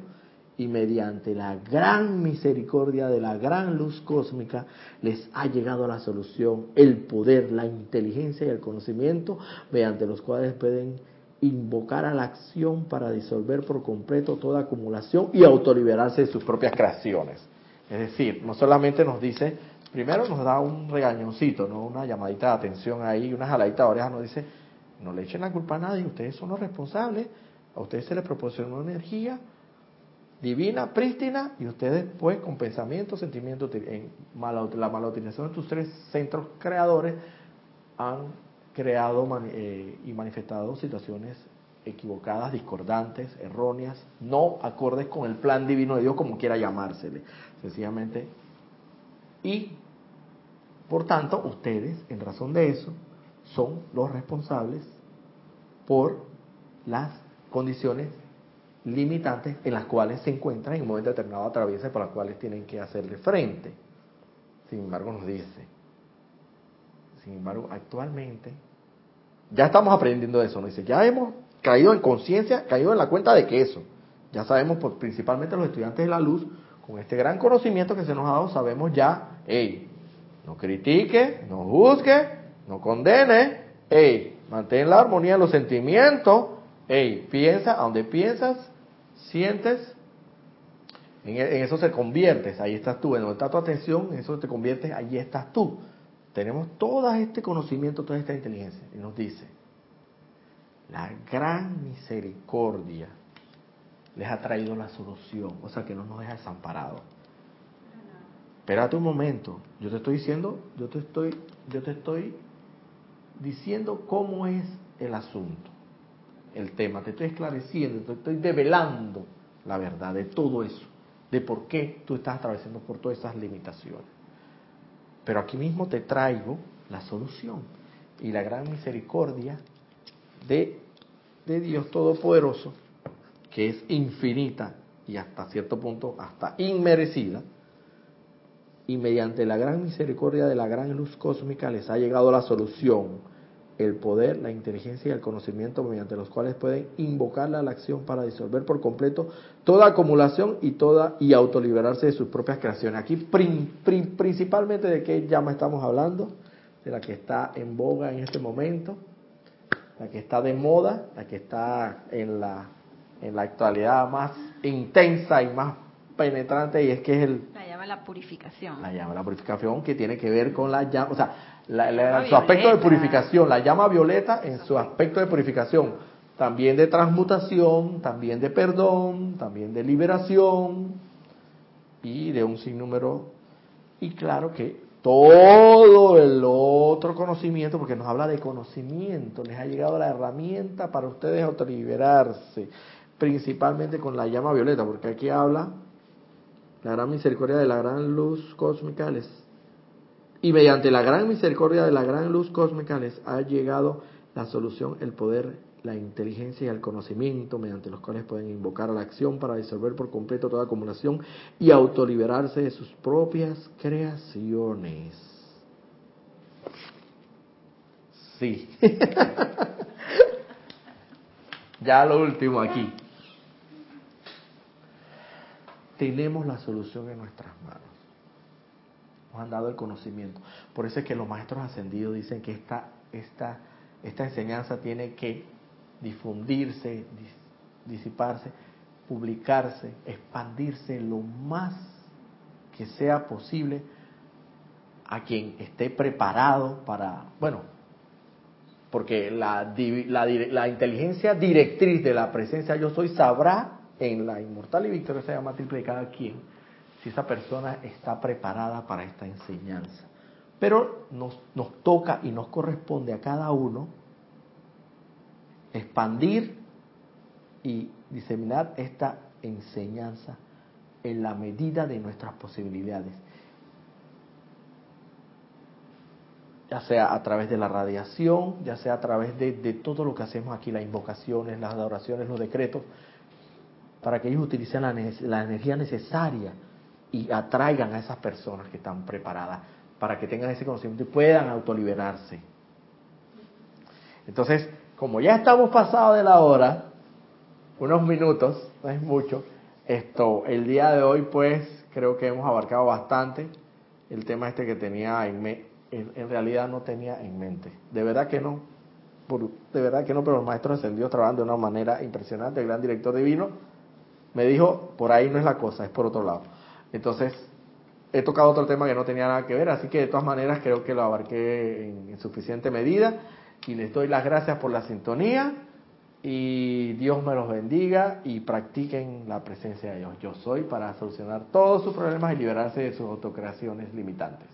y mediante la gran misericordia de la gran luz cósmica les ha llegado la solución, el poder, la inteligencia y el conocimiento mediante los cuales pueden invocar a la acción para disolver por completo toda acumulación y autoliberarse de sus propias creaciones. Es decir, no solamente nos dice, primero nos da un regañoncito, ¿no? una llamadita de atención ahí, una jaladita de oreja, nos dice, no le echen la culpa a nadie, ustedes son los responsables, a ustedes se les proporcionó energía, divina, prístina, y ustedes pues con pensamiento, sentimiento, en la mala utilización de tus tres centros creadores han creado eh, y manifestado situaciones equivocadas, discordantes, erróneas, no acordes con el plan divino de Dios, como quiera llamársele, sencillamente. Y, por tanto, ustedes, en razón de eso, son los responsables por las condiciones limitantes en las cuales se encuentran en un momento determinado atraviesan por las cuales tienen que hacerle frente. Sin embargo, nos dice, sin embargo, actualmente, ya estamos aprendiendo eso, nos dice, ya hemos caído en conciencia, caído en la cuenta de que eso, ya sabemos, principalmente los estudiantes de la luz, con este gran conocimiento que se nos ha dado, sabemos ya, hey, no critique, no juzgue, no condene, hey, mantén la armonía de los sentimientos, hey, piensa, a donde piensas, sientes, en, en, eso se conviertes, ahí estás tú, en donde está tu atención, en eso te conviertes, ahí estás tú. Tenemos todo este conocimiento, toda esta inteligencia, y nos dice, la gran misericordia les ha traído la solución, o sea que no nos deja desamparados. Espérate un momento, yo te estoy diciendo, yo te estoy, yo te estoy diciendo cómo es el asunto, el tema, te estoy esclareciendo, te estoy develando la verdad de todo eso, de por qué tú estás atravesando por todas esas limitaciones. Pero aquí mismo te traigo la solución y la gran misericordia de, de Dios Todopoderoso, que es infinita y hasta cierto punto hasta inmerecida, y mediante la gran misericordia de la gran luz cósmica les ha llegado la solución, el poder, la inteligencia y el conocimiento mediante los cuales pueden invocarla a la acción para disolver por completo toda acumulación y toda y autoliberarse de sus propias creaciones. Aquí principalmente de qué llama estamos hablando, de la que está en boga en este momento, la que está de moda, la que está en la en la actualidad más intensa y más penetrante y es que es el... La purificación. La llama la purificación que tiene que ver con la llama, o sea, la, su aspecto de purificación, la llama violeta en su aspecto de purificación, también de transmutación, también de perdón, también de liberación y de un sinnúmero. Y claro que todo el otro conocimiento, porque nos habla de conocimiento, les ha llegado la herramienta para ustedes autoliberarse, principalmente con la llama violeta, porque aquí habla la gran misericordia de la gran luz cósmica les y mediante la gran misericordia de la gran luz cósmica ha llegado la solución, el poder, la inteligencia y el conocimiento mediante los cuales pueden invocar a la acción para disolver por completo toda acumulación y autoliberarse de sus propias creaciones. Sí. ya lo último aquí tenemos la solución en nuestras manos. Nos han dado el conocimiento. Por eso es que los maestros ascendidos dicen que esta, esta, esta enseñanza tiene que difundirse, disiparse, publicarse, expandirse lo más que sea posible a quien esté preparado para, bueno, porque la, la, la inteligencia directriz de la presencia yo soy sabrá en la inmortal y victoriosa llama triple de cada quien, si esa persona está preparada para esta enseñanza. Pero nos, nos toca y nos corresponde a cada uno expandir y diseminar esta enseñanza en la medida de nuestras posibilidades. ya sea a través de la radiación, ya sea a través de, de, todo lo que hacemos aquí, las invocaciones, las adoraciones, los decretos, para que ellos utilicen la, energía necesaria y atraigan a esas personas que están preparadas para que tengan ese conocimiento y puedan autoliberarse. Entonces, como ya estamos pasados de la hora, unos minutos, no es mucho, esto, el día de hoy pues creo que hemos abarcado bastante el tema este que tenía en, me, en, realidad no tenía en mente. De verdad que no, de verdad que no, pero los maestros ascendidos trabajan de una manera impresionante, el gran director divino me dijo, por ahí no es la cosa, es por otro lado. Entonces, he tocado otro tema que no tenía nada que ver, así que de todas maneras creo que lo abarqué en, suficiente medida y les doy las gracias por la sintonía y Dios me los bendiga y practiquen la presencia de Dios. Yo soy para solucionar todos sus problemas y liberarse de sus autocreaciones limitantes.